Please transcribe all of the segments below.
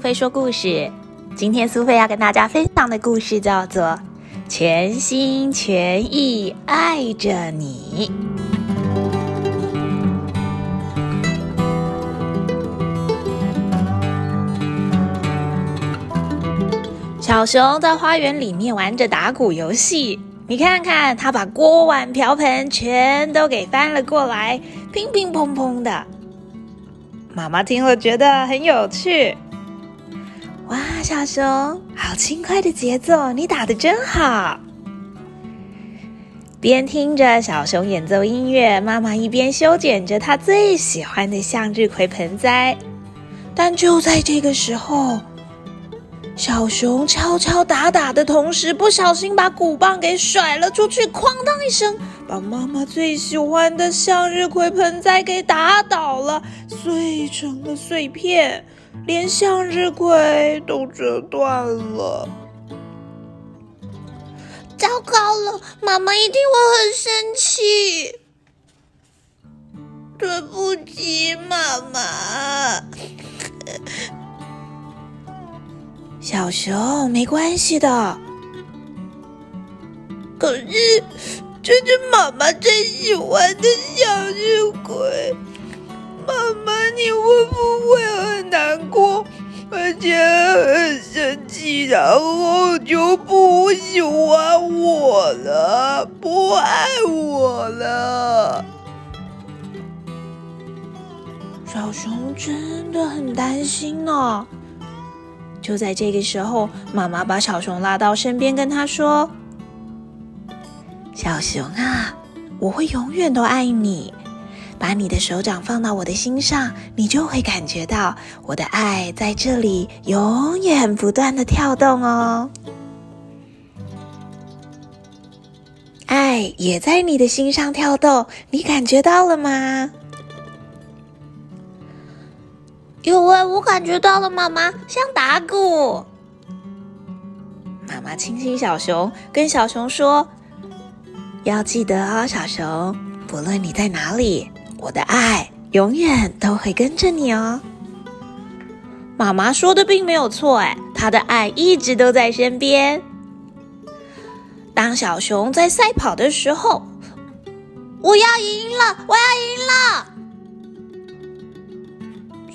苏菲说故事。今天苏菲要跟大家分享的故事叫做《全心全意爱着你》。小熊在花园里面玩着打鼓游戏，你看看，他把锅碗瓢盆全都给翻了过来，乒乒乓乓的。妈妈听了觉得很有趣。哇，小熊，好轻快的节奏，你打的真好。边听着小熊演奏音乐，妈妈一边修剪着她最喜欢的向日葵盆栽。但就在这个时候，小熊敲敲打打的同时，不小心把鼓棒给甩了出去，哐当一声，把妈妈最喜欢的向日葵盆栽给打倒了，碎成了碎片，连向日葵都折断了。糟糕了，妈妈一定会很生气。对不起，妈妈。小熊，没关系的。可是，这是妈妈最喜欢的向日葵，妈妈你会不会然后就不喜欢我了，不爱我了？小熊真的很担心呢。就在这个时候，妈妈把小熊拉到身边，跟他说：“小熊啊，我会永远都爱你。把你的手掌放到我的心上，你就会感觉到我的爱在这里永远不断的跳动哦。爱也在你的心上跳动，你感觉到了吗？”有啊，我感觉到了，妈妈像打鼓。妈妈亲亲小熊，跟小熊说：“要记得哦，小熊，不论你在哪里，我的爱永远都会跟着你哦。”妈妈说的并没有错，哎，她的爱一直都在身边。当小熊在赛跑的时候，我要赢了，我要赢了。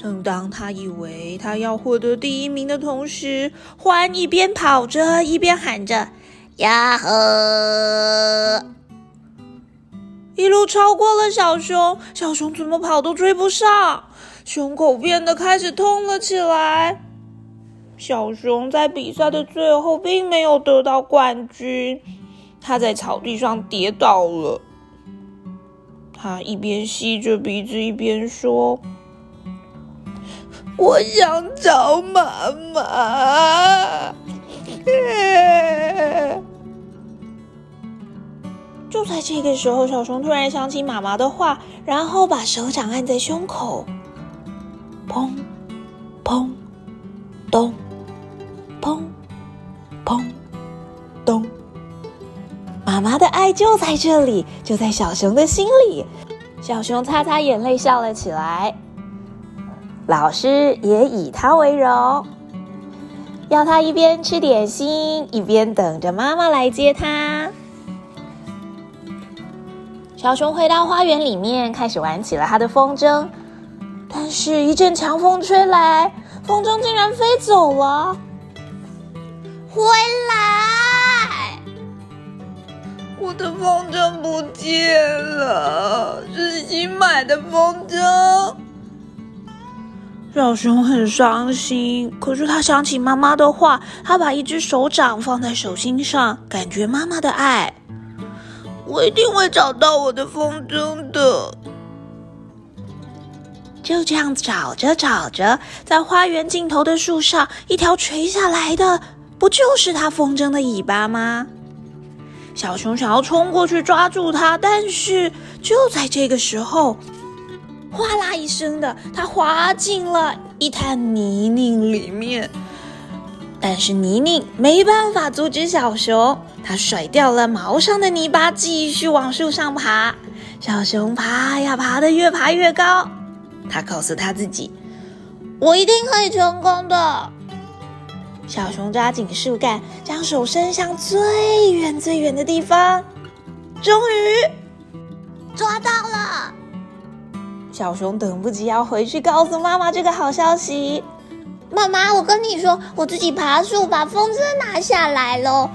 正当他以为他要获得第一名的同时，欢一边跑着一边喊着：“呀呵！”一路超过了小熊，小熊怎么跑都追不上，胸口变得开始痛了起来。小熊在比赛的最后并没有得到冠军，他在草地上跌倒了。他一边吸着鼻子一边说。我想找妈妈。就在这个时候，小熊突然想起妈妈的话，然后把手掌按在胸口，砰，砰，咚，砰，砰，咚。妈妈的爱就在这里，就在小熊的心里。小熊擦擦眼泪，笑了起来。老师也以他为荣，要他一边吃点心，一边等着妈妈来接他。小熊回到花园里面，开始玩起了他的风筝。但是，一阵强风吹来，风筝竟然飞走了。回来！我的风筝不见了，是新买的风筝。小熊很伤心，可是他想起妈妈的话，他把一只手掌放在手心上，感觉妈妈的爱。我一定会找到我的风筝的。就这样找着找着，在花园尽头的树上，一条垂下来的，不就是他风筝的尾巴吗？小熊想要冲过去抓住它，但是就在这个时候。哗啦一声的，它滑进了一滩泥泞里面。但是泥泞没办法阻止小熊，它甩掉了毛上的泥巴，继续往树上爬。小熊爬呀爬的，越爬越高。他告诉他自己：“我一定可以成功的。”小熊抓紧树干，将手伸向最远最远的地方，终于抓到了！小熊等不及要回去告诉妈妈这个好消息。妈妈，我跟你说，我自己爬树把风筝拿下来了。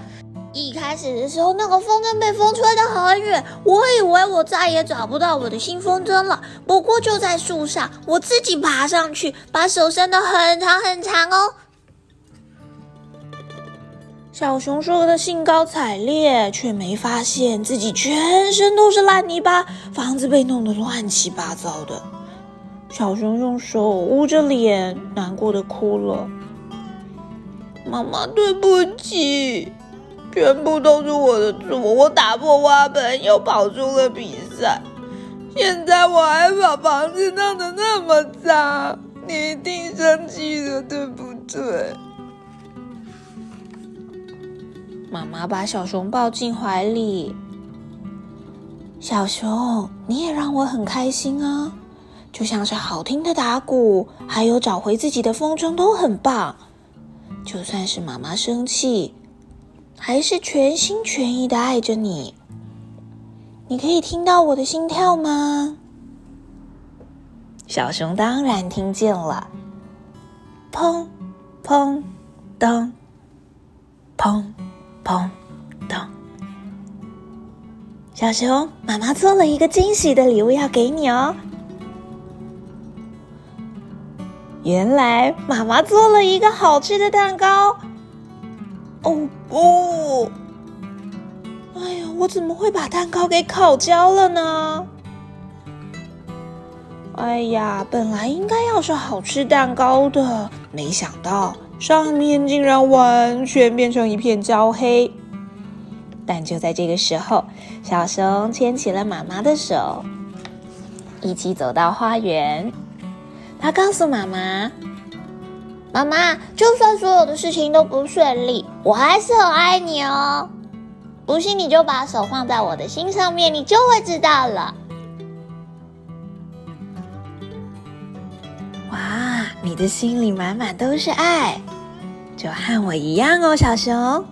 一开始的时候，那个风筝被风吹得很远，我以为我再也找不到我的新风筝了。不过就在树上，我自己爬上去，把手伸得很长很长哦。小熊说的兴高采烈，却没发现自己全身都是烂泥巴，房子被弄得乱七八糟的。小熊用手捂着脸，难过的哭了。妈妈，对不起。全部都是我的错，我打破花盆，又跑出了比赛，现在我还把房子弄得那么脏，你一定生气了，对不对？妈妈把小熊抱进怀里，小熊，你也让我很开心啊，就像是好听的打鼓，还有找回自己的风筝都很棒，就算是妈妈生气。还是全心全意的爱着你。你可以听到我的心跳吗？小熊当然听见了，砰砰咚，砰砰咚。小熊，妈妈做了一个惊喜的礼物要给你哦。原来妈妈做了一个好吃的蛋糕。哦不！哎呀，我怎么会把蛋糕给烤焦了呢？哎呀，本来应该要是好吃蛋糕的，没想到上面竟然完全变成一片焦黑。但就在这个时候，小熊牵起了妈妈的手，一起走到花园。他告诉妈妈。妈妈，就算所有的事情都不顺利，我还是很爱你哦。不信你就把手放在我的心上面，你就会知道了。哇，你的心里满满都是爱，就和我一样哦，小熊。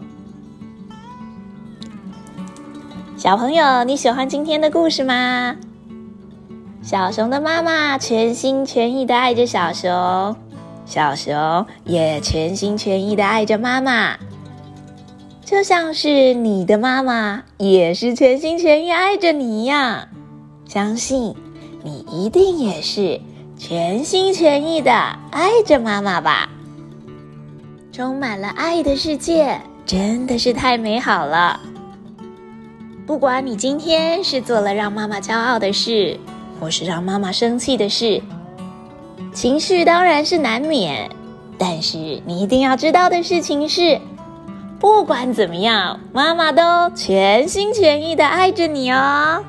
小朋友，你喜欢今天的故事吗？小熊的妈妈全心全意的爱着小熊。小熊也全心全意的爱着妈妈，就像是你的妈妈也是全心全意爱着你一样。相信你一定也是全心全意的爱着妈妈吧。充满了爱的世界真的是太美好了。不管你今天是做了让妈妈骄傲的事，或是让妈妈生气的事。情绪当然是难免，但是你一定要知道的事情是，不管怎么样，妈妈都全心全意的爱着你哦。